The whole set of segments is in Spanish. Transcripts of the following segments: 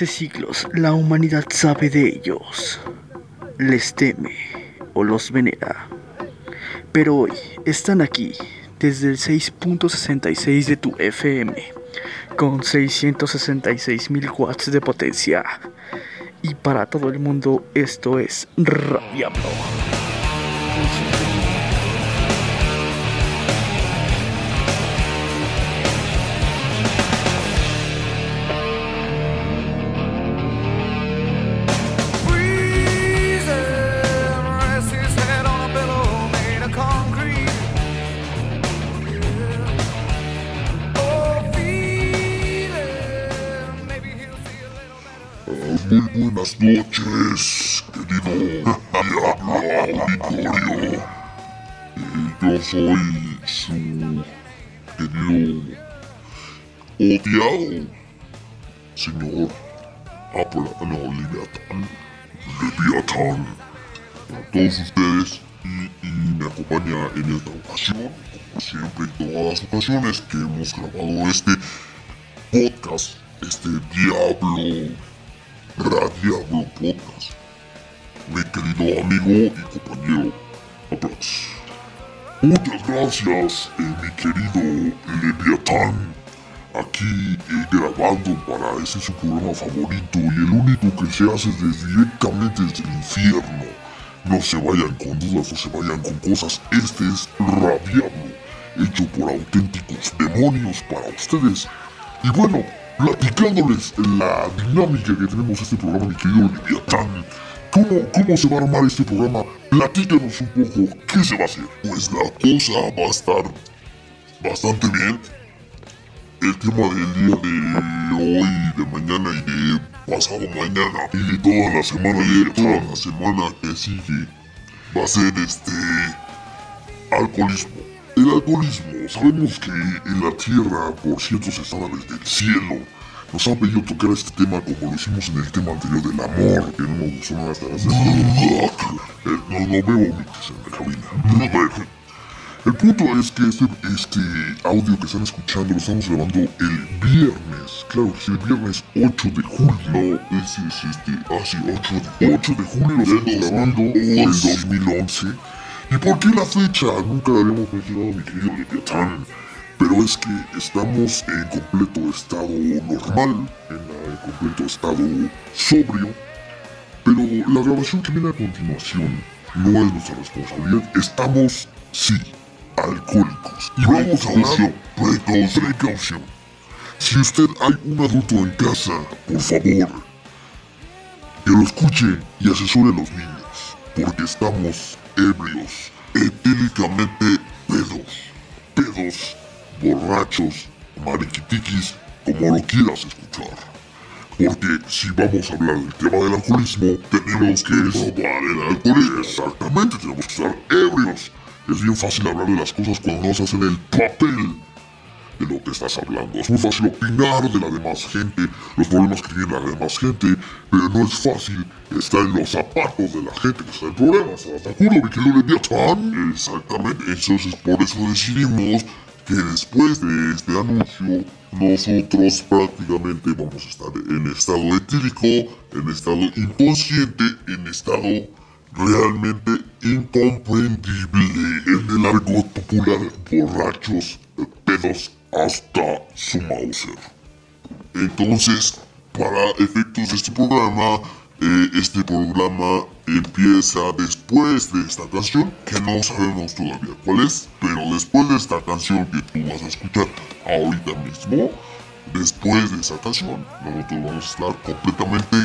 hace siglos la humanidad sabe de ellos, les teme o los venera. Pero hoy están aquí desde el 6.66 de tu FM con 666 mil watts de potencia. Y para todo el mundo esto es. Muy noches, querido diablo auditorio. yo soy su querido odiado señor Apple, no, Leviathan, Leviathan, para todos ustedes y, y, me acompaña en esta ocasión, como siempre en todas las ocasiones que hemos grabado este podcast, este Diablo Radiablo Podcast. Mi querido amigo y compañero Abrax. Muchas gracias, eh, mi querido Leviatán. Aquí eh, grabando para ese su programa favorito y el único que se hace desde, directamente desde el infierno. No se vayan con dudas, no se vayan con cosas. Este es Radiablo, hecho por auténticos demonios para ustedes. Y bueno, platicándoles la dinámica que tenemos este programa, mi querido Leviatán. ¿Cómo, ¿Cómo se va a armar este programa? Platícanos un poco, ¿qué se va a hacer? Pues la cosa va a estar bastante bien. El tema del día de hoy, de mañana y de pasado mañana y de toda la semana y de toda la semana que sigue va a ser este alcoholismo. El alcoholismo, sabemos que en la Tierra, por ciertos estándares del cielo, nos han pedido tocar este tema como lo hicimos en el tema anterior del amor, que no me gustó nada estar haciendo. No, no veo mites en la cabina. El punto es que este, este audio que están escuchando lo estamos grabando el viernes. Claro que sí, el viernes 8 de julio. No, ese es este. Ah, sí, 8 de, 8 de julio lo estamos grabando del 2011. ¿Y por qué la fecha? Nunca la habíamos mencionado, mi querido Leviatán. Pero es que estamos en completo estado normal, en completo estado sobrio. Pero la grabación que viene a continuación no es nuestra responsabilidad. Estamos, sí, alcohólicos. Y vamos a hablar precaución. precaución. Si usted hay un adulto en casa, por favor, que lo escuche y asesore a los niños. Porque estamos ebrios, etílicamente pedos, pedos, borrachos, mariquitiquis, como lo quieras escuchar. Porque si vamos a hablar del tema del alcoholismo, tenemos que probar el alcoholismo. Exactamente, tenemos que estar ebrios. Es bien fácil hablar de las cosas cuando no se hacen el papel de lo que estás hablando. Es muy fácil opinar de la demás gente, los problemas que tiene la demás gente, pero no es fácil estar en los zapatos de la gente que está en problemas. ¿Estás de acuerdo, mi querido Leviathan? Exactamente, entonces por eso decidimos que después de este anuncio, nosotros prácticamente vamos a estar en estado etílico, en estado inconsciente, en estado realmente incomprendible en el argot popular borrachos, pedos hasta su Mauser. Entonces, para efectos de este programa, eh, este programa empieza después de esta canción, que no sabemos todavía cuál es, pero después de esta canción que tú vas a escuchar ahorita mismo, después de esa canción, nosotros vamos a estar completamente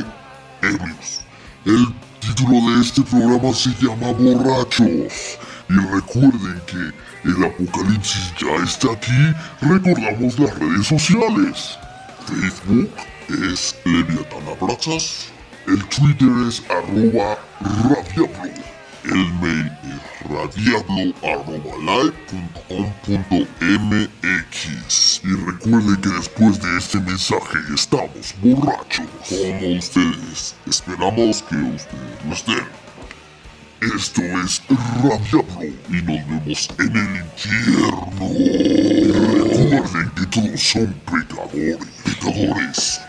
ebrios. El título de este programa se llama Borrachos. Y recuerden que el apocalipsis ya está aquí. Recordamos las redes sociales. Facebook es Leviatán Abrazas. El Twitter es arroba radiablo. El mail es radiablo.live.com.mx. Y recuerden que después de este mensaje estamos borrachos como ustedes. Esperamos que ustedes lo estén. Esto es Radiablo y nos vemos en el infierno. Recuerden que todos son pecadores. Pecadores.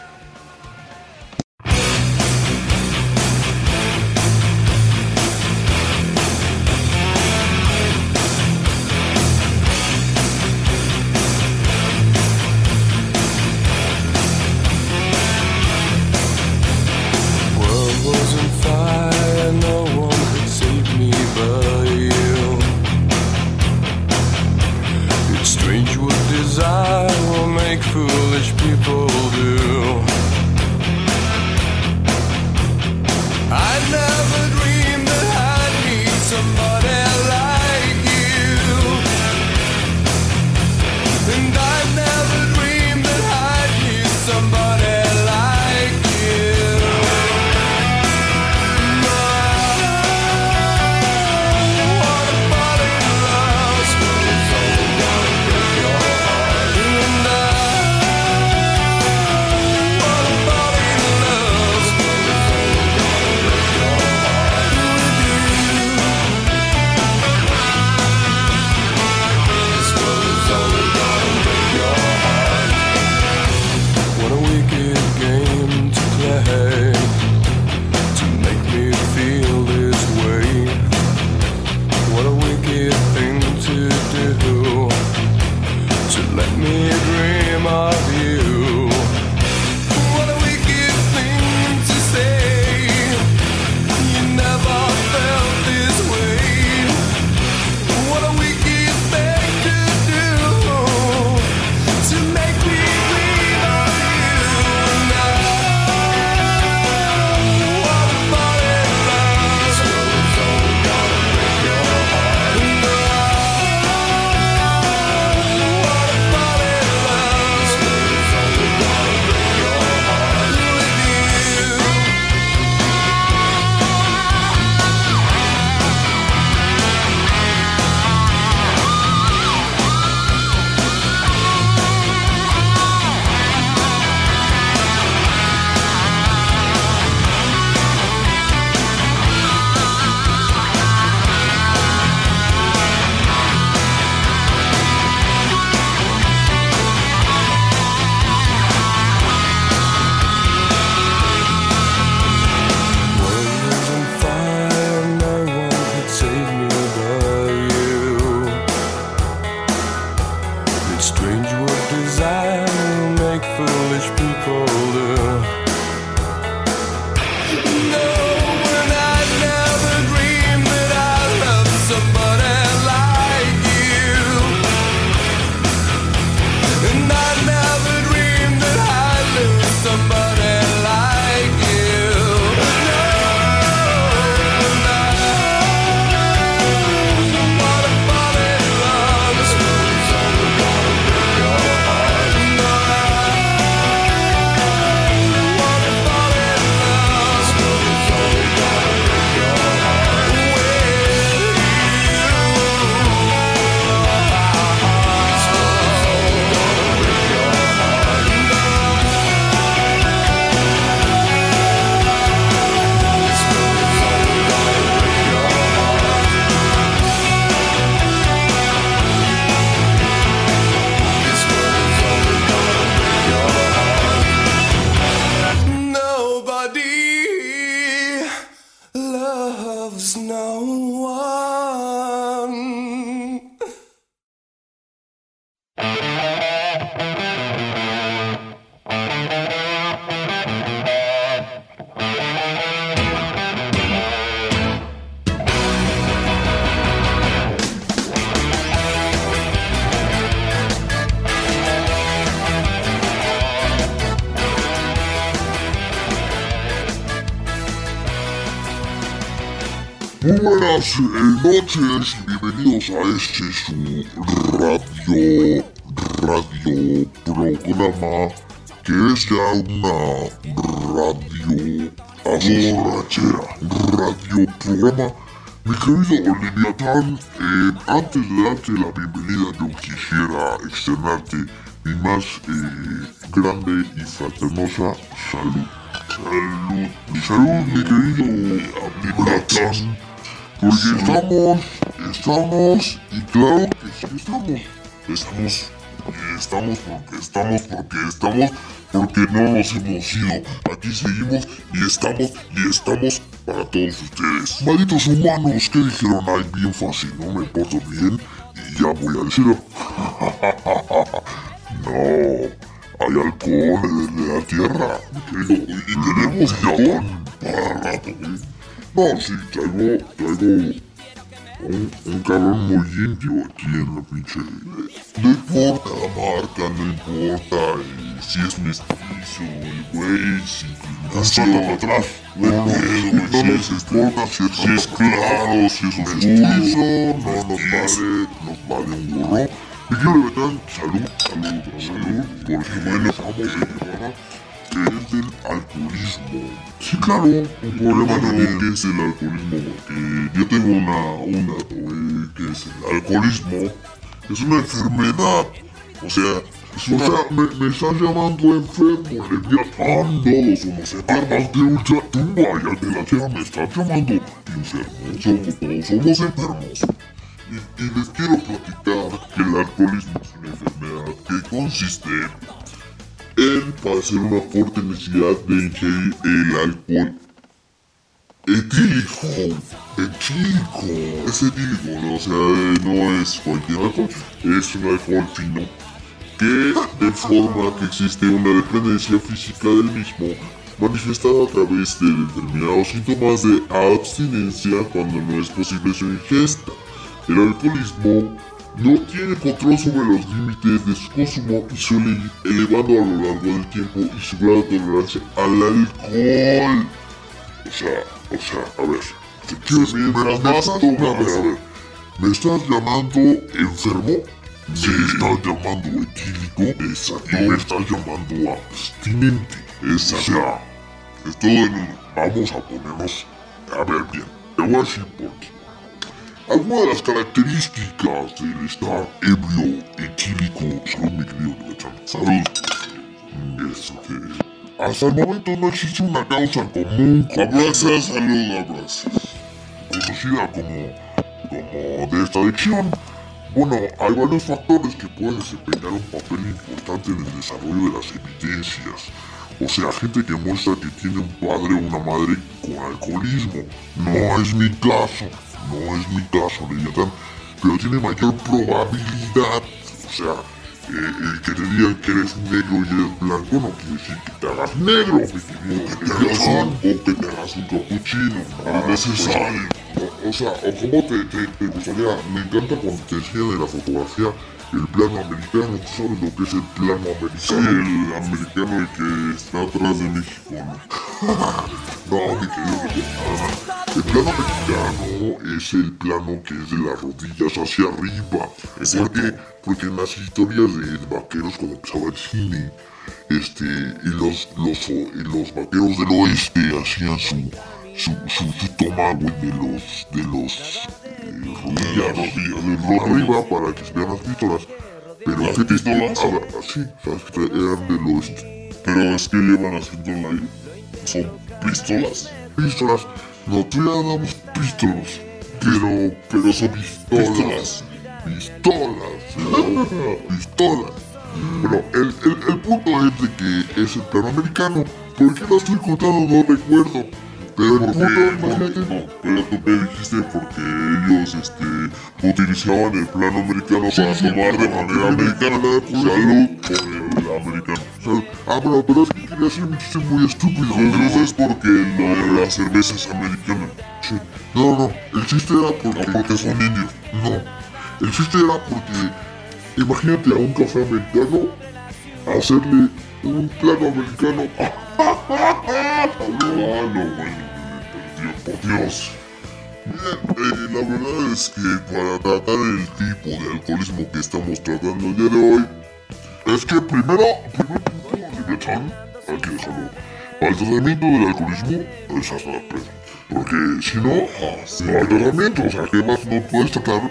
Buenas noches bienvenidos a este su radio, radio programa que es ya una radio borrachera, radio programa. Mi querido Leviatán, eh, antes de darte la bienvenida yo quisiera externarte mi más eh, grande y fraternosa salud. Salud, mi salud, mi querido. Porque estamos, estamos, y claro que sí estamos. Estamos, y estamos porque estamos, porque estamos, porque no nos hemos ido. Aquí seguimos y estamos, y estamos para todos ustedes. Malditos humanos, ¿qué dijeron? Ay, bien fácil, no me porto bien y ya voy al cielo. no, hay alcohol en la tierra, y tenemos alcohol para rato, ¿eh? No, sí, traigo, traigo un, un cabrón muy limpio aquí en la pinche... No importa la marca, no importa eh, si es mestizo, el güey, si... Para atrás, no, no, no, no nos importa si es, si es claro, si es oscuro, no nos vale, nos vale un gorro. Y quiero levantar salud, salud, salud, porque bueno, estamos en que es del alcoholismo. Sí, claro, un problema no que es el alcoholismo, porque yo tengo una, un dato, eh, que es el alcoholismo, es una enfermedad, o sea, o sea, me, me estás llamando enfermo, Leviatán, todos somos enfermos de de la tierra me estás llamando enfermo, somos, todos somos enfermos. Y, y les quiero platicar que el alcoholismo es una enfermedad que consiste en padecer una fuerte necesidad de ingerir el alcohol etílico. Etílico. Es etílico, ¿no? o sea, no es cualquier alcohol, es un alcohol fino que de forma que existe una dependencia física del mismo manifestada a través de determinados síntomas de abstinencia cuando no es posible su ingesta. El alcoholismo no tiene control sobre los límites de su consumo y suele ir elevando a lo largo del tiempo y su grado de tolerancia al alcohol. O sea, o sea, a ver, ¿te quieres me, me, estás, a ver, a ver, ¿me estás llamando enfermo? Me estás llamando etílico, exacto, me estás llamando abstinente, exacto. O sea, es todo en. Vamos a ponernos, a ver bien, te voy a decir por qué. Algunas de las características del estar ebrio, etílico, salud mi querido salud, es que hasta el momento no existe una causa común, abrazas, salud, abrazas, conocida como, como de esta adicción. Bueno, hay varios factores que pueden desempeñar un papel importante en el desarrollo de las evidencias. O sea, gente que muestra que tiene un padre o una madre con alcoholismo. No es mi caso no es mi caso, Leviatán, pero tiene mayor probabilidad, o sea, eh, eh, que te digan que eres negro y eres blanco no quiere decir que te hagas negro, mi querido. Leviatán, o que te hagas un capuchino, no es necesario. O, o sea, o cómo te, te, te gustaría, me encanta cuando te enseñan en la fotografía el plano americano, ¿tú sabes lo que es el plano americano? Sí, el americano el que está atrás de México, ¿no? no, mi querido, el plano mexicano es el plano que es de las rodillas hacia arriba. ¿Por qué? Porque en las historias de vaqueros cuando empezaba el cine, este, y los, los, y los vaqueros del oeste hacían su, su, su, su toma, güey, de los, de los rodillas, de arriba para que se vean las pistolas. Pero ¿Las pistolas? Ah, sí, sabes que eran del oeste. Pero es que llevan haciendo el aire. Son pistolas. Pistolas. Nosotros damos pistolas. Pero, pero son pistolas. Pistolas. Pistolas. Bueno, el, el, el punto es de que es el plano americano. ¿Por qué lo estoy contando? No recuerdo. Pero porque, porque, no, pero me dijiste porque ellos este, utilizaban el plano americano para tomar de manera americana. Salud por el americano. Ah, pero, pero es que quería un chiste muy estúpido. Entonces es porque lo de la cerveza es americana. Sí. No, no, el chiste era porque... No porque son indios. No, el chiste era porque... Imagínate a un café americano hacerle un plano americano. Ah, no, bueno. Por Dios. Bien, eh, la verdad es que para tratar el tipo de alcoholismo que estamos tratando el día de hoy, es que primero, primer punto, Leviatán, hay que dejarlo. Para el tratamiento del alcoholismo es hasta la pedo. Porque si no, no hay tratamiento. O sea, ¿qué más no puedes tratar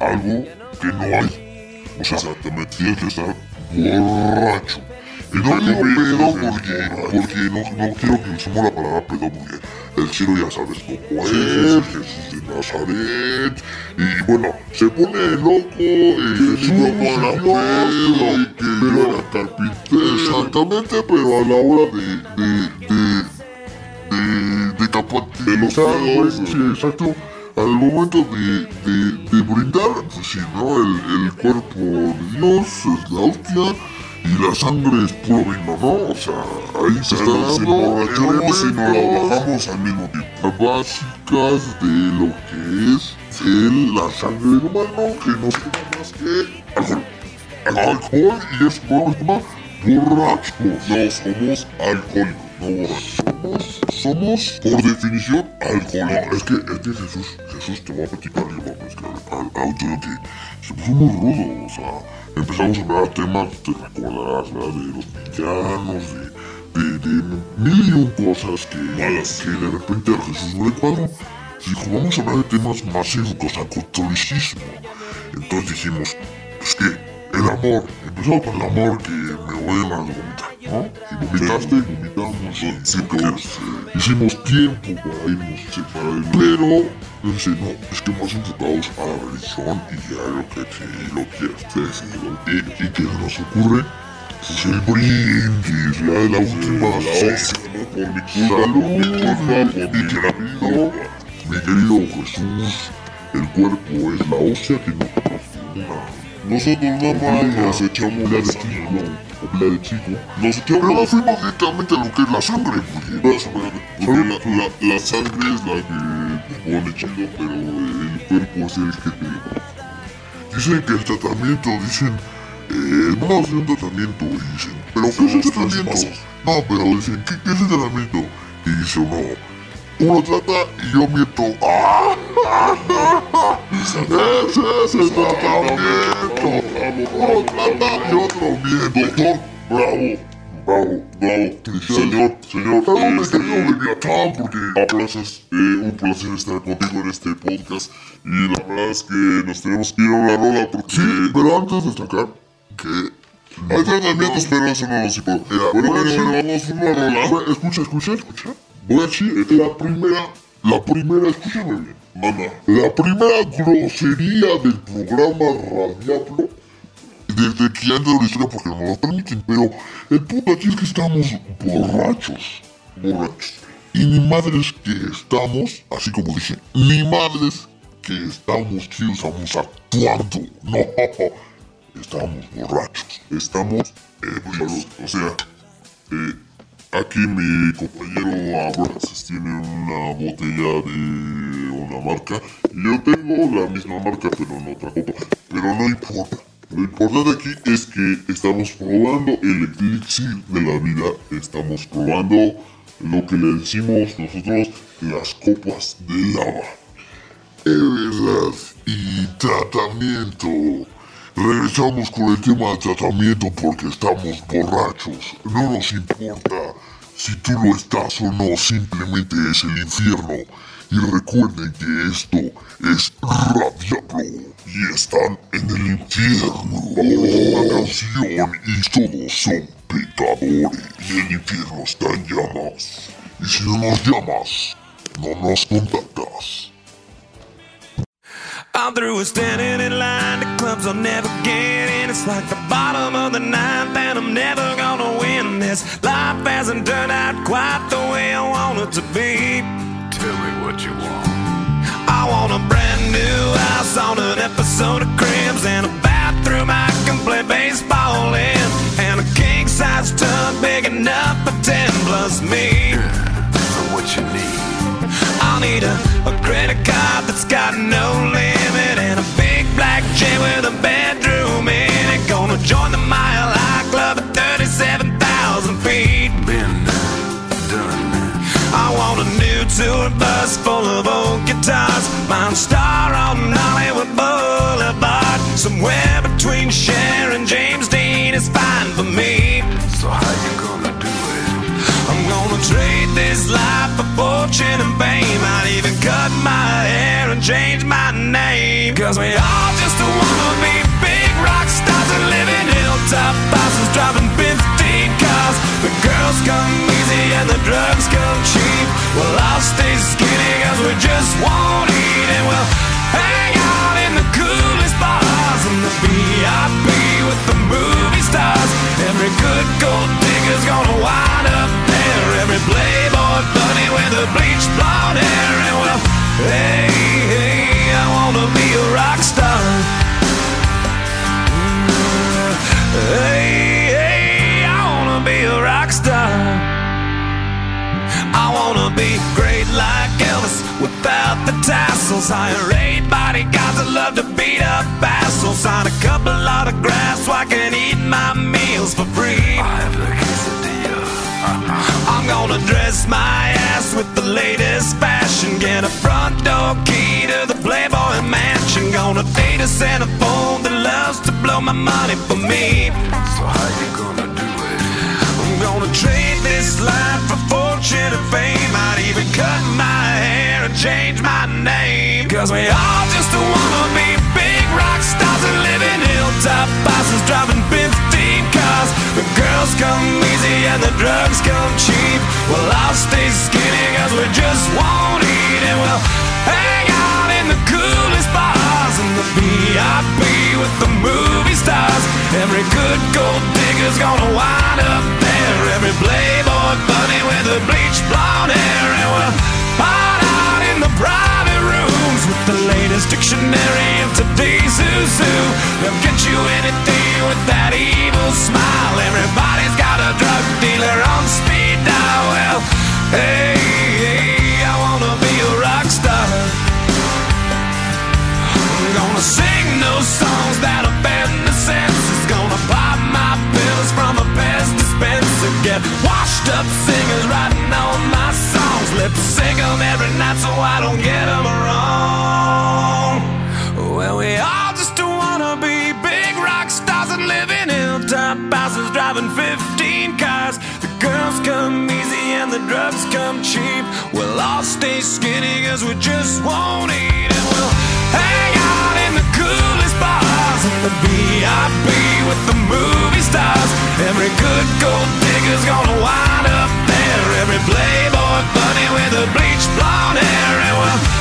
algo que no hay? O sea, exactamente, tienes que estar borracho. Y no digo pedo porque, porque no, no quiero que usemos la palabra pedo porque el cielo ya sabes cómo es, el Jesús de Nazaret. Y bueno, se pone loco, el Jesús para pedo, y que yo era carpintero. Exactamente, pero a la hora de, de, de, de, de tapar de los pedos, Sí, exacto. Al momento de, de, de brindar, pues sí, ¿no? El, el cuerpo de Dios es la hostia y la sangre es puro vino, ¿no? O sea, ahí se está dando y nos la bajamos al mismo tiempo. básicas de lo que es el, la sangre del humano, que no tiene más que alcohol. Alcohol y es, llama borrachos. No somos alcohólicos, no borrachos. Somos, somos Por definición, alcohólicos. No, es que, es que Jesús, Jesús te va a platicar y vamos, es que al auto que se puso muy rudo, o sea, empezamos a hablar temas, te recordarás, ¿verdad? De los villanos, de, de, de mil y un cosas que, que de repente a Jesús no le cuadró. Dijo, vamos a hablar de temas más educados, al catolicismo. Entonces dijimos, pues que el amor, empezamos con el amor que me voy a ¿no? Y vomitamos, y Sí, entonces, hicimos tiempo para irnos, sí, para irnos. Pero, dice, no, es que más enfocados a la religión y a lo que sí, lo quieras decir. ¿Y, y qué se nos ocurre? Pues el brindis, la de la última La. Por mi Salud, por mi culpa, por mi querido, mi querido Jesús, el cuerpo es la hostia que no. Nosotros nada más nos echamos la de la de chico. Nos Pero no echamos fuimos directamente a lo que es la sangre, porque Porque la, la, la sangre es la que te pone chido, pero el cuerpo es el que te... Dicen que el tratamiento, dicen, eh, vamos a hacer un tratamiento, y dicen, ¿pero qué es el tratamiento? No, pero dicen, ¿qué, qué es el tratamiento? Y dice uno, uno trata y yo miento. ¡Ah! Ese es el tratamiento. Uno trata y otro miente. Doctor, bravo, bravo, bravo. Señor, señor, este, querido Leviatán, porque aplausos, eh, un placer estar contigo en este podcast. Y la verdad es que nos tenemos que ir a una rola porque... Sí, pero antes de destacar que... Hay tratamientos, pero eso no puedo. Mira, Bueno, a bueno, bueno, vamos a una rola. Escucha, escucha, escucha. Decir la primera, la primera, escúchame bien. Manda. La primera grosería del programa Radiablo, desde que ya ando la historia porque no lo permiten, pero el punto aquí es que estamos borrachos, borrachos. Y ni madres que estamos, así como dije, ni madres que estamos, que estamos actuando. No, estamos borrachos. Estamos ebrios. O sea, eh, aquí mi compañero Abraxas tiene una botella de una marca. Yo tengo la misma marca, pero en otra copa. Pero no importa. Lo importante aquí es que estamos probando el elixir de la vida. Estamos probando lo que le decimos nosotros las copas de lava. Es. Y tratamiento. Regresamos con el tema de tratamiento porque estamos borrachos. No nos importa si tú lo estás o no, simplemente es el infierno. Y recuerden que esto es Radiablo y están en el infierno. Una canción y todos son pecadores. Y el infierno está en llamas. Y si no nos llamas, no nos contactas. I'm through standing in. I'll never get in. It's like the bottom of the ninth, and I'm never gonna win this. Life hasn't turned out quite the way I want it to be. Tell me what you want. I want a brand new house on an episode of Cribs and a bathroom I can play baseball in, and a king size tub big enough for ten plus me. So what you need? I'll need a, a credit card that's got no limit and a big jet with a bedroom in it. Gonna join the Mile High Club at 37,000 feet. Been done. I want a new tour bus full of old guitars. Mine star on Hollywood Boulevard. Somewhere between Cher and James Dean is fine for me. So how you gonna? I'm trade this life for fortune and fame. I'd even cut my hair and change my name. Cause we all just wanna be big rock stars and live in hilltop houses driving 15 cars. The girls come easy and the drugs come cheap. Well, I'll stay skinny cause we just won't eat and we'll hang out in the coolest bars and the VIP with the movie stars. Every good gold digger's gonna wind with the bleached blonde hair. And well, hey, hey, I wanna be a rock star. Mm, hey, hey, I wanna be a rock star. I wanna be great like Elvis without the tassels. Hire eight bodyguards that love to beat up assholes. Sign a couple autographs so I can eat my meals for free. Gonna dress my ass with the latest fashion. Get a front door key to the Playboy Mansion. Gonna date a Santa phone that loves to blow my money for me. So how you gonna do it? I'm gonna trade this life for fortune and fame. I'd even cut my hair and change my name. Cause we all just wanna be big rock stars and live in hilltop houses driving 15 cars. The girls come easy and the drugs come cheap. Well, I'll stay skinny cause we just won't eat and we'll hang out in the coolest bars and the VIP with the movie stars. Every good gold digger's gonna wind up there. Every playboy bunny with the bleached blonde hair. And we'll hide out in the with the latest dictionary of today's who. They'll get you anything with that evil smile. Everybody's got a drug dealer on speed dial. Well, hey, hey, I wanna be a rock star. I'm gonna sing those songs that offend the senses. Gonna pop my pills from a Pez dispenser. Get washed up singers writing all my songs. Lip sync every night so I don't get wrong. Well, we all just wanna be big rock stars and live in hilltop houses driving 15 cars. The girls come easy and the drugs come cheap. We'll all stay skinny cause we just won't eat and we'll hang out in the coolest bars and the VIP with the movie stars. Every good gold digger's gonna wind up there. Every playboy bunny with the bleached blonde hair and we'll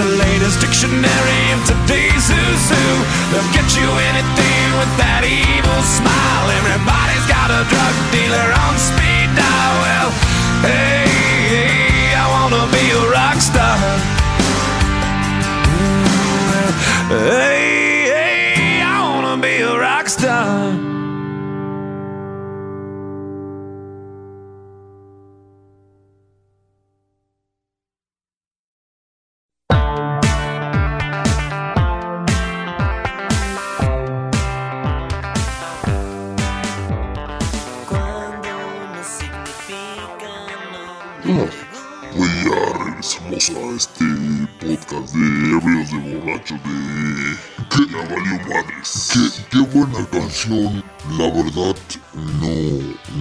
the latest dictionary of today's who's who. They'll get you anything with that evil smile. Everybody's got a drug dealer on speed dial. Well, hey, hey I wanna be a rock star. Hey, hey, I wanna be a rock star. De ebrios de borrachos de... Que la valió madres. Qué, qué buena canción. La verdad, no,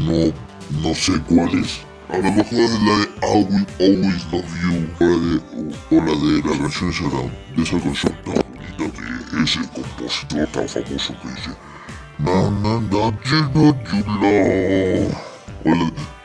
no, no sé cuál es. A lo mejor es la de I Will Always Love You o la de, o la de la canción de esa canción tan bonita de ese compositor tan famoso que dice Na na na you know you love o la de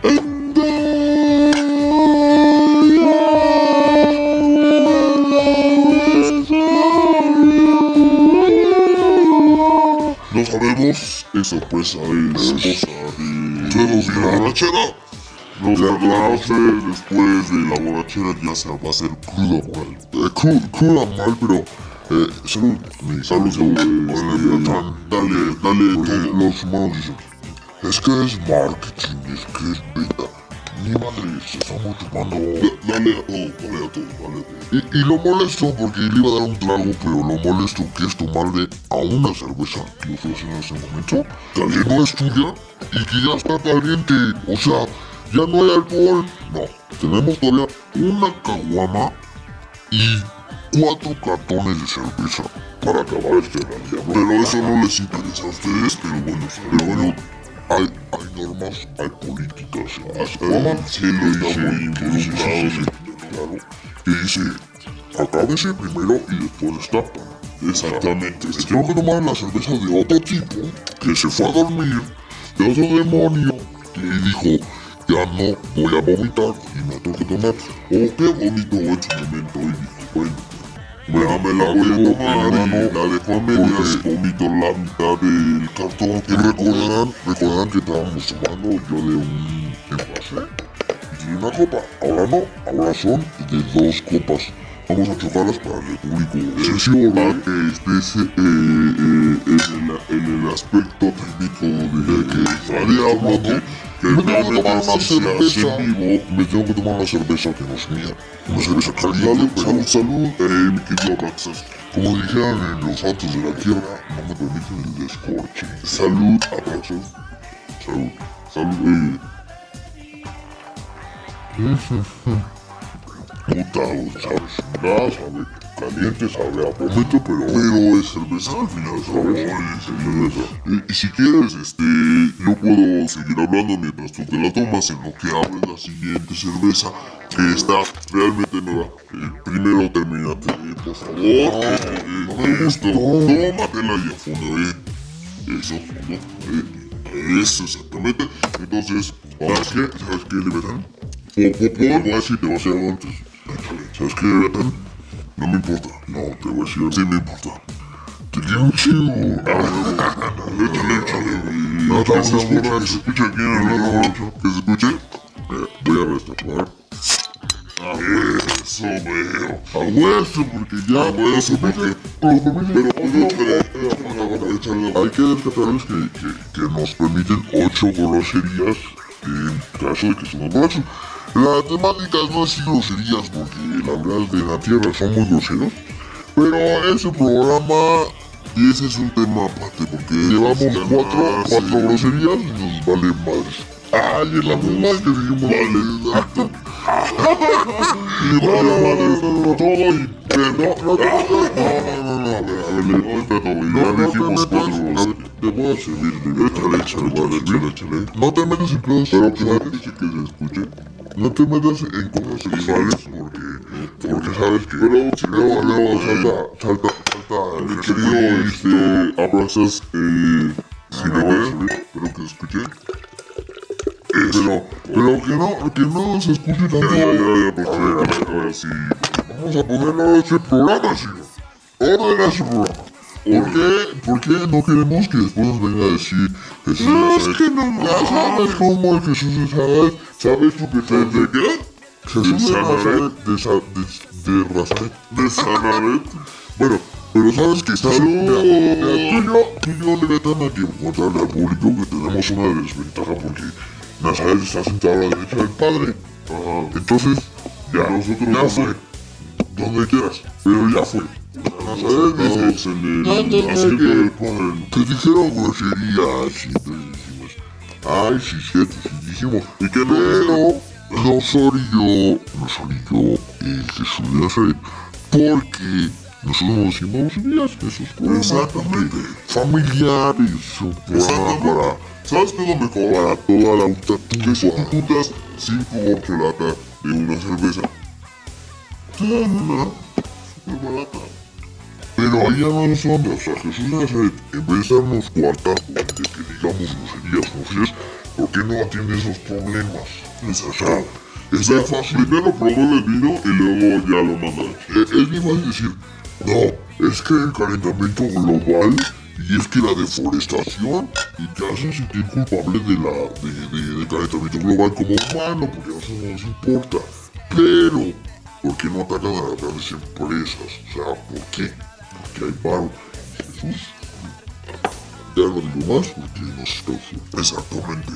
sabemos, esa pues es cosa de de la ranchera. Los la hace después de la borrachera ya se va a hacer cruda mal. Eh, cru- cruda mal, pero... Eh, salud, mi salud, eh, este, dale, dale, los humanos dicen, es que es marketing, es que es beta. Ni madre, se estamos chupando. Dale a todo, dale a todo, dale a todo. Y, lo molesto porque le iba a dar un trago, pero lo molesto que es tomarle a una cerveza que en ese momento, que no es tuya y que ya está caliente. O sea, ya no hay alcohol. No, tenemos todavía una caguama y cuatro cartones de cerveza para acabar este día. Pero eso no les interesa a ustedes, pero bueno, pero bueno, hay, hay normas, hay políticas. Así se lo involucrados, claro, que dice, acábese primero y después destapan. Exactamente. Tengo que tomar la cerveza de otro tipo que se fue a dormir, de otro demonio, que dijo, ya no voy a vomitar y me tengo que tomar. O que vomitó en su momento y bueno, bueno, me la voy a tomar y la dejo a medias, vomito la mitad del cartón. Y recordarán, recordarán que estábamos tomando yo de un envase y de una copa. Ahora no, ahora son de dos copas. Vamos a chocarlas para el público. Sesión para que estés eh, eh, en, el, en el aspecto técnico de que estaría hablando. Me tengo que tomar una cerveza. En vivo, me tengo que tomar una cerveza que no es mía. Una cerveza caliente. Salud, salud. Eh, mi querido Abraxas. Como dijeron en los santos de la tierra, no me permiten el descorche. Salud, Abraxas. Salud. Salud. Eh. Puta, sabe chingada, sabe caliente, sabe a vómito, pero, pero es cerveza al final, ¿sabes? Es cerveza. Y, y si quieres, este, yo puedo seguir hablando mientras tú te la tomas en lo que abres la siguiente cerveza, que está realmente nueva. Eh, primero termínate, eh, por favor. Eh, eh, me gustó. Tómatela y a fondo, eh. Eso, fondo, eh. Eso, exactamente. Entonces, ¿sabes qué? ¿Sabes qué, Libertad? Por, voy a decir, te voy a algo antes. ¿Sabes qué, Libertad? No me importa. No, te voy a decir, sí me importa. Te quiero un chingo. Échale, échale, güey. No, que se escuche, que se escuche aquí en el otro Que se escuche. Eh, Voy a destapar. Eso, veo. A hueso, porque ya, a hueso, porque... Pero, pero, échale. Hay que destaparles que, que, que nos permiten ocho groserías en caso de que somos borrachos. La temática no es groserías, porque la verdad de la tierra son muy groseros. Pero ese programa, y ese es un tema aparte, porque llevamos cuatro, cuatro groserías y nos vale madres. Ay, en la que dijimos vale. y vale madres todo y pero no, no, no, no. Te voy a servir, échale, échale, échale, échale, échale. No te metas en pedos, pero que nadie dice que se escuche. No te metas en cosas sexuales porque, porque sabes que pero, si luego, luego salta, salta, salta, mi querido, este, abrazas, eh, si no a subir, pero que se escuche. Eh, pero, pero que no, que no se escuche tanto. Ya, ya, ya, porque ahora sí. Vamos a ponerlo a este programa, señor. Orden a su programa. ¿Por qué? ¿Por qué no queremos que después nos venga a decir Jesús no, es que no sabes cómo es Jesús de Nazaret. ¿Sabes tú que estás de qué? Jesús de Nazaret. De, Sa- de, de Nazaret. De Nazaret. Bueno, pero sabes que. Mira, mira, tú y yo, tú y yo le metan aquí contarle al público que tenemos una desventaja porque Nazaret está sentado a la derecha del Padre. Entonces, ya, nosotros ya fue. Donde quieras, pero ya fue. Nazaret dice, ándale que, que dijeron groserías y entonces dijimos, ay, sí, cierto, sí dijimos, y que pero no soy yo, no soy yo el Jesús de Nazaret, porque nosotros no decimos groserías, eso es Exactamente. familiares, para, ¿sabes qué es lo mejor? Para toda la ultra Que juntas cinco horchelatas de una cerveza, te dan una súper barata. Pero allá no son de, o sea, Jesús de Nazaret, en vez de darnos cuartazo de que digamos groserías, groserías, ¿por qué no atiende esos problemas? Es, sea, es bien fácil. Primero promueve el vino y luego ya lo manda. Es, es bien fácil decir, no, es que el calentamiento global Y es que la deforestación te hace sentir culpable de la de, calentamiento global como humano, porque nosotros no nos importa. Pero, ¿por qué no atacan a las grandes empresas? O sea, ¿por qué? Porque hay paro. Jesús. Ya no digo más porque no está Exactamente.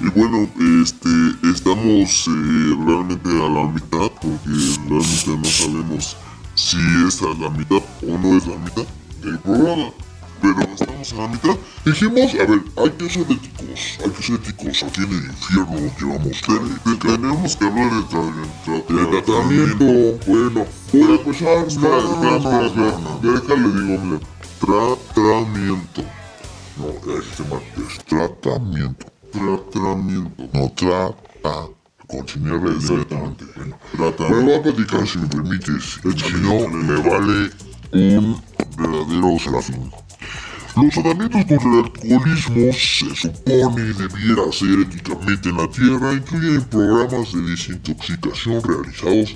Y bueno, este, estamos eh, realmente a la mitad porque realmente no sabemos si es la mitad o no es la mitad del programa. Pero estamos a la mitad. Dijimos, a ver, hay que ser éticos, hay que ser éticos. Aquí en el infierno nos llevamos te- te- Tenemos que hablar de, tra- tratamiento. Bueno, voy a empezar. Espera, espera, espera, espera. Déjale, digo, mira. Tratamiento. No, este mal es tratamiento. Tratamiento. No trata. Con señales directamente. Me voy a platicar si me permites. Si no, me vale un verdadero serafín. Los tratamientos contra el alcoholismo se supone debiera ser éticamente en la Tierra incluyen programas de desintoxicación realizados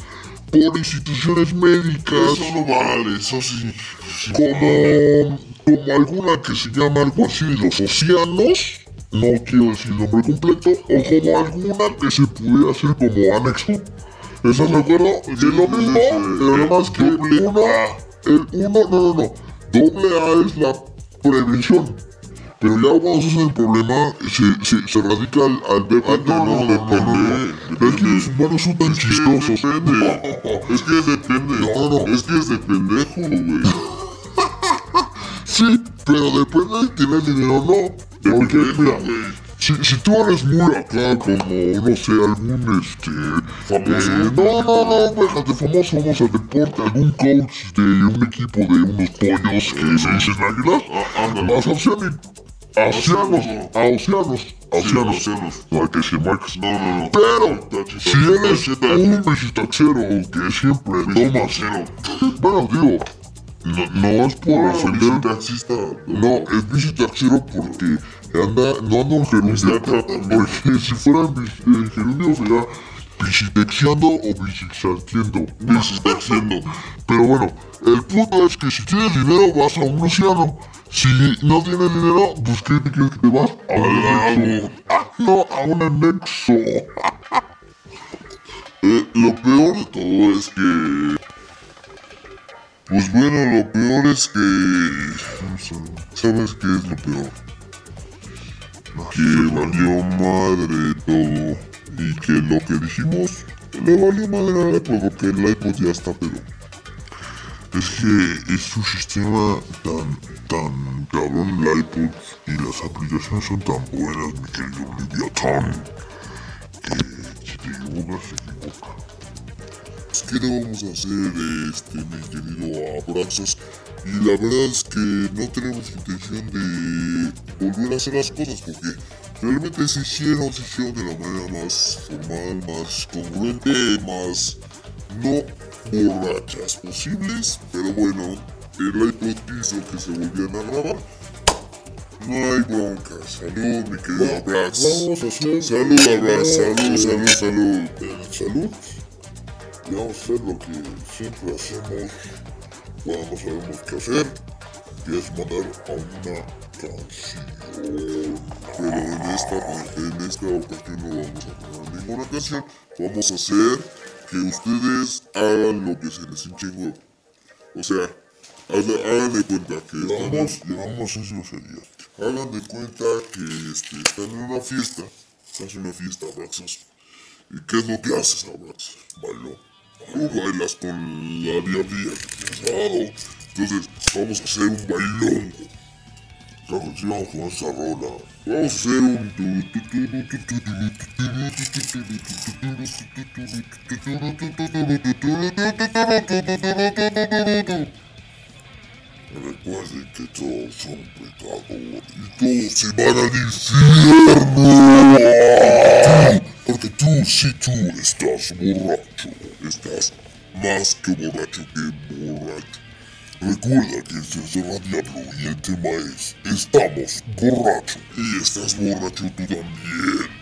por instituciones médicas. Eso no vale, eso sí. Como, como alguna que se llama algo así los océanos, no quiero decir el nombre completo, o como alguna que se pudiera hacer como anexo. ¿Estás de acuerdo? Es lo mismo, pero nada más que uno, el uno, no, no, no. Doble A es la prevención. Pero ya cuando se hace el problema, se, se, se radica al, al depende, no, no, depende. Es que los humanos son tan chistosos. Es que depende. No, no. Es que es de pendejo, güey. Sí, pero depende de tienes dinero o no. Porque, mira, si, si tú eres muy acá como, no sé, algún, este... Famoso. no, no, no, déjate famoso, vamos al deporte, algún coach de un equipo de unos pollos que se dicen águilas. Vas a Oceanic. A Océanos, a Océanos, a Océanos. No que decir marcas. No, no, no. Pero, si eres un visitaxero que siempre toma... Bueno, digo, no, no es por ofender. taxista. No, es visitaxero porque anda, no anda en gerundio. Porque si fuera en gerundio sería visitaxiando o visitaxiendo. Visitaxiendo. Pero bueno, el punto es que si tienes dinero vas a un océano. Si no tienes dinero, pues ¿qué te que te vas? A un anexo. Ah, no, a un anexo. Eh, lo peor de todo es que pues bueno, lo peor es que... ¿Sabes qué es lo peor? Que valió madre todo. Y que lo que dijimos le valió madre al iPod porque el iPod ya está pero... Es que es un sistema tan, tan cabrón el iPod y las aplicaciones son tan buenas, mi querido Leviatán, que si te equivocas, se equivoca. ¿Qué le vamos a hacer, este, mi querido Abraxas? Y la verdad es que no tenemos intención de volver a hacer las cosas porque realmente se hicieron, se hicieron de la manera más formal, más congruente, más no borrachas posibles. Pero bueno, el iPod hizo que se volvieran a grabar. No hay bronca. Salud, mi querido Abrax. Vamos a hacer. Salud, Abrax. Salud, salud, salud. Salud y vamos a hacer lo que siempre hacemos cuando no sabemos qué hacer, que es mandar a una canción. Pero en esta, en esta ocasión no vamos a mandar ninguna canción, vamos a hacer que ustedes hagan lo que se les hinche. O sea, hagan, de cuenta que llevamos, llevamos eso sería. Hagan de cuenta que este, están en una fiesta, estás en una fiesta, Abraxas. ¿Y qué es lo que haces, Abraxas? Bailo. Bailas con la diablilla que dado. Entonces, vamos a hacer un sí, vamos con esa rola. Vamos a hacer un... Recuerden que todos son pecadores y todos se van al infierno. Porque tú, si tú estás borracho, estás más que borracho que borracho. Recuerda que esto es de la Diablo y el tema es Estamos borrachos y estás borracho tú también.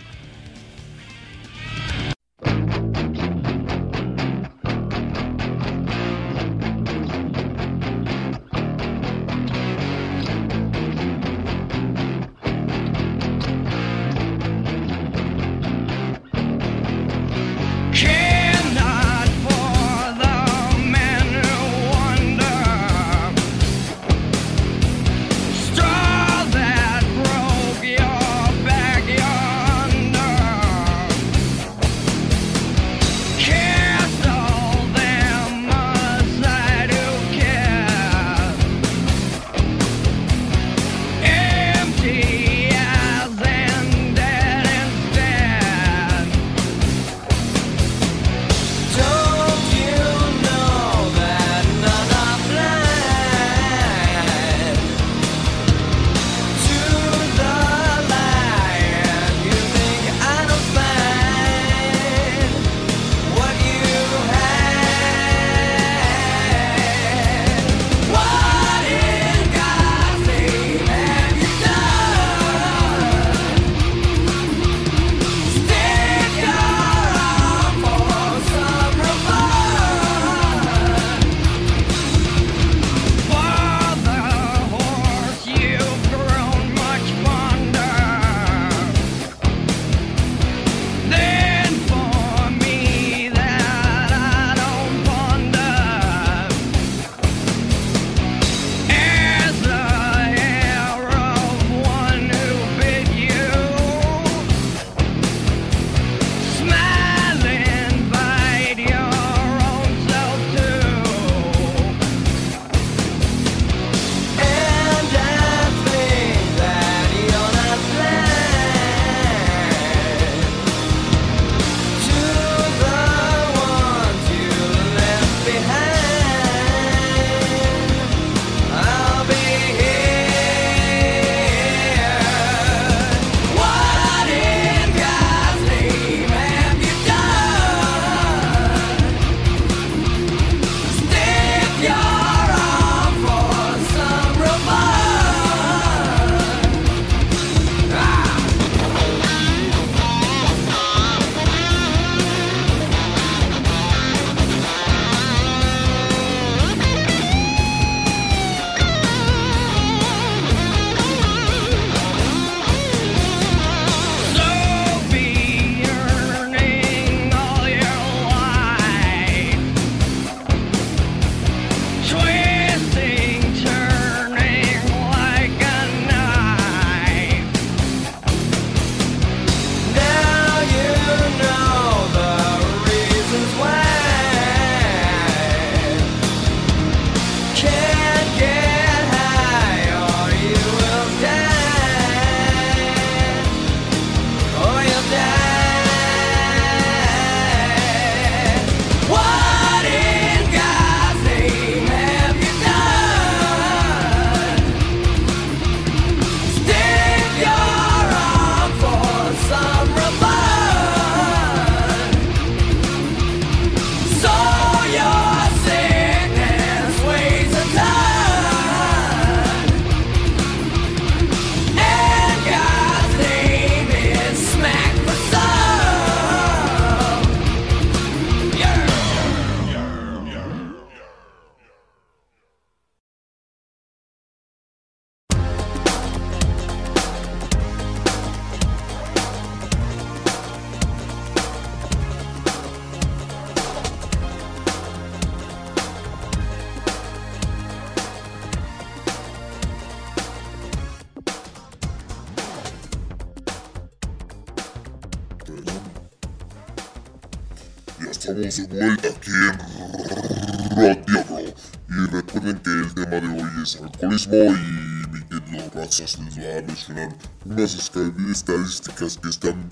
Estamos de vuelta aquí en Diablo. Y recuerden que el tema de hoy es alcoholismo y mi querido Razas les va a mencionar unas estadísticas que están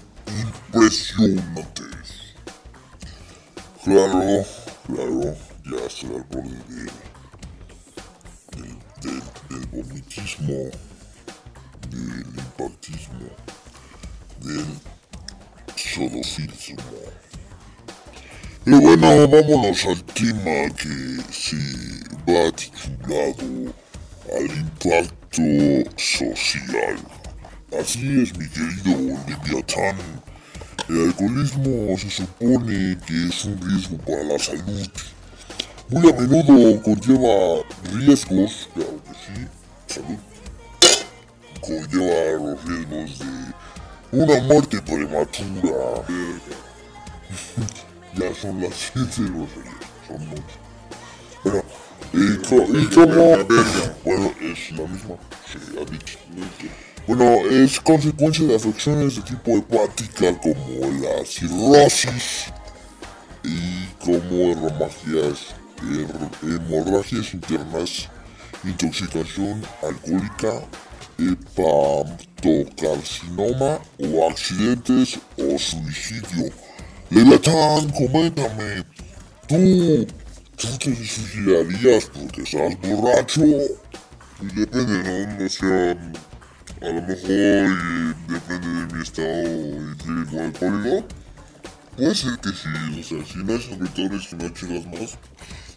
impresionantes. Claro, claro, ya estoy al borde de- del, del, del vomitismo, del impactismo, del sodofilismo. Pero bueno, vámonos al tema que se va titulado al impacto social. Así es, mi querido Leviatán. El alcoholismo se supone que es un riesgo para la salud. Muy a menudo conlleva riesgos, claro que sí, salud. Conlleva los riesgos de una muerte prematura. Ya son las 7 de los son muchas. Bueno, y, co- y. Bueno, es la misma, ha dicho. Bueno, es consecuencia de afecciones de tipo hepática como la cirrosis y como hemorragias, hemorragias internas, intoxicación alcohólica, hepatocarcinoma o accidentes o suicidio. Leviatán, coméntame, ¿tú, tú te suicidarías porque estás borracho? Depende, ¿no? O sea, a lo mejor eh, depende de mi estado etílico alcohólico. Puede ser que sí, o sea, si no hay sobretores y no hay chelas más.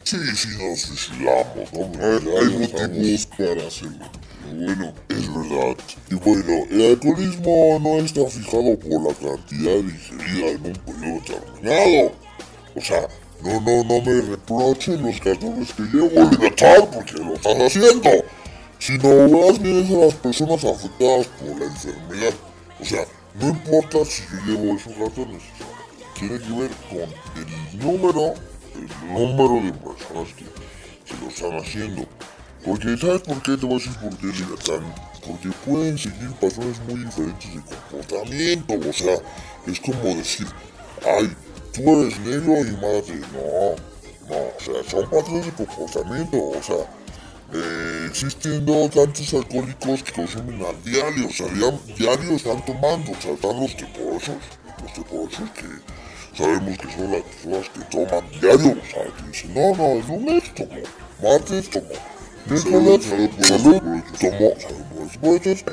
Sí, sí nos suicidamos, ¿no? Hay, hay motivos para hacerlo. Pero bueno, es verdad. Y bueno, el alcoholismo no está fijado por la cantidad ingerida en un periodo determinado. O sea, no, no, no me reprochen los 14 que llevo a libertad porque lo estás haciendo. Sino más bien es a las personas afectadas por la enfermedad. O sea, no importa si yo llevo esos cartones. O sea, tiene que ver con el número, el número de personas que, que lo están haciendo. Porque, ¿sabes por qué? Te voy a decir por qué. Porque pueden seguir patrones muy diferentes de comportamiento. O sea, es como decir, ay, tú eres negro y mate. No, no, o sea, son patrones de comportamiento. O sea, eh, existen tantos alcohólicos que consumen a diario, o sea, dia- diario están tomando, o sea, están los teposos, los teposos que sabemos que son las personas que toman diario, o sea, que dicen, no, no, el lunes tomo, martes tomo, miércoles, salud por el tomo, salud por el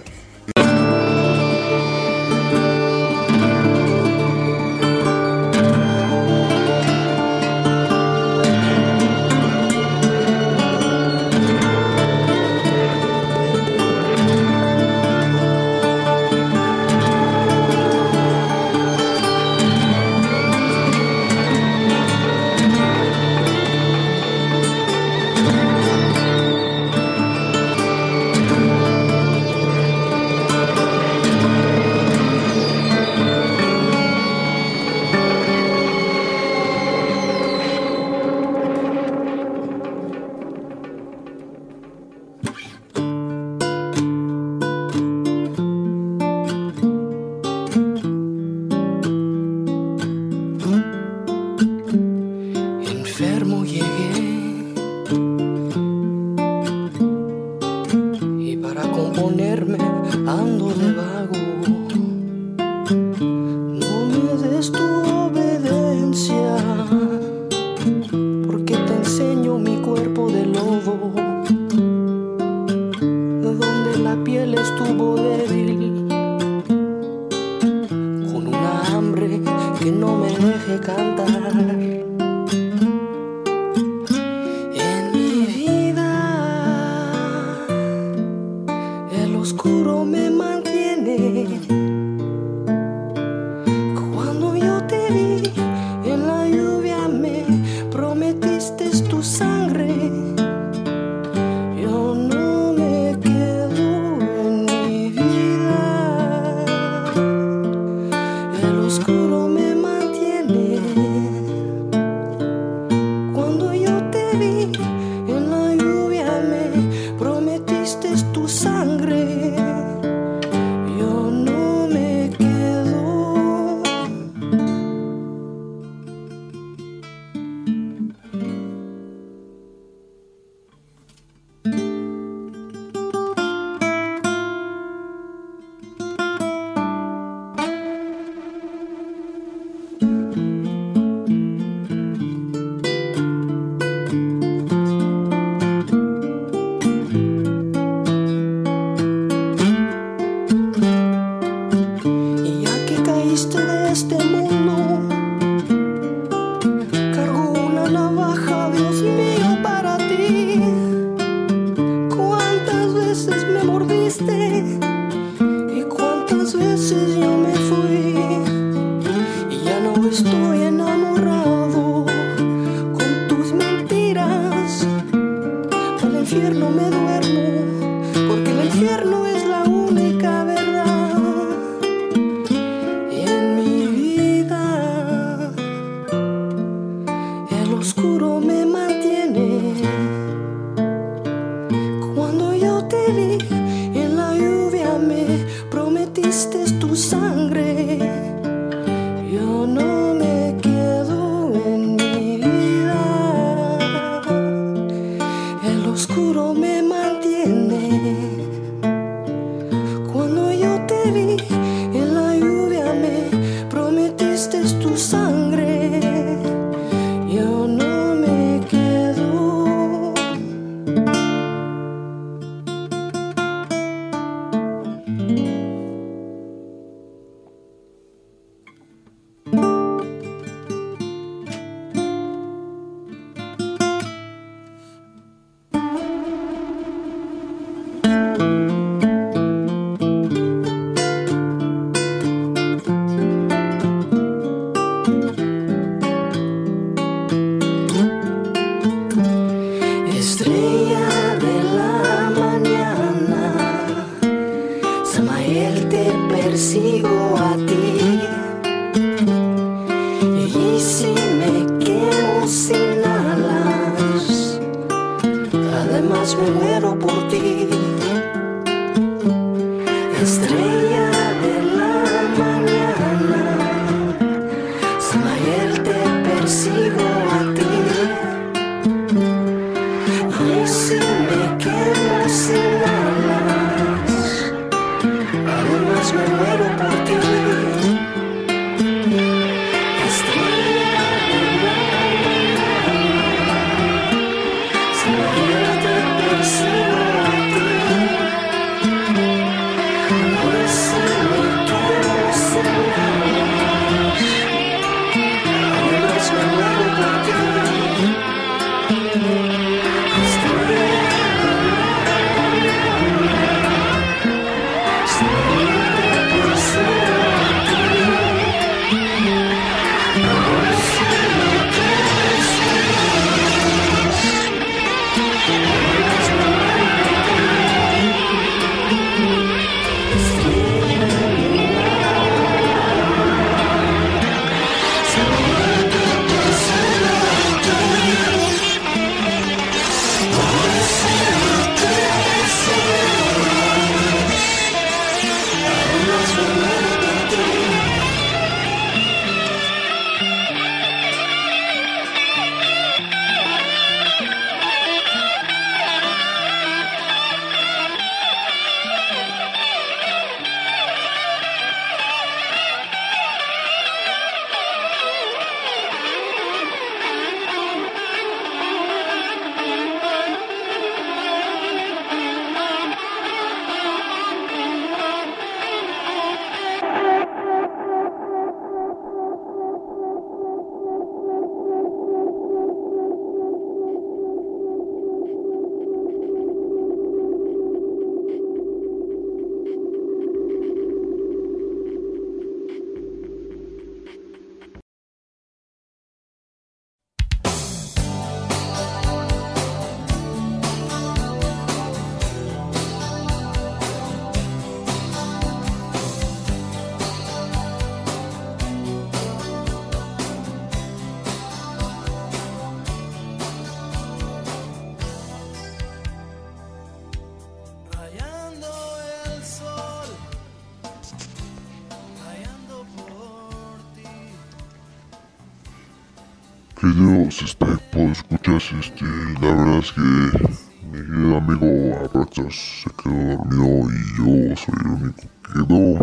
soy el único que quedó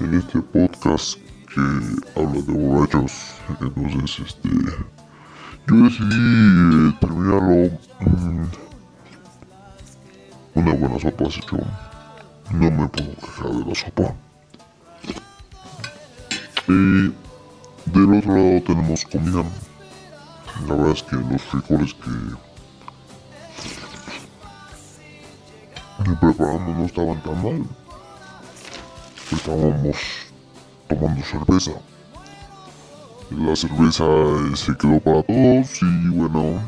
en este podcast que habla de borrachos. Entonces, este, yo decidí eh, terminarlo. mm, una buena sopa se echó. No me puedo quejar de la sopa. Y del otro lado tenemos comida. La verdad es que los frijoles que, que preparamos no estaban tan mal. Estábamos tomando cerveza. La cerveza eh, se quedó para todos y bueno.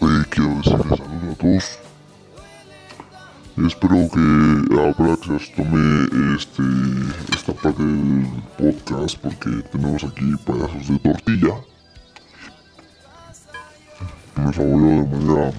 eh, quiero decirles saludos a todos. Espero que Abraxas tome este, esta parte del podcast porque tenemos aquí pedazos de tortilla. Me favoró de manera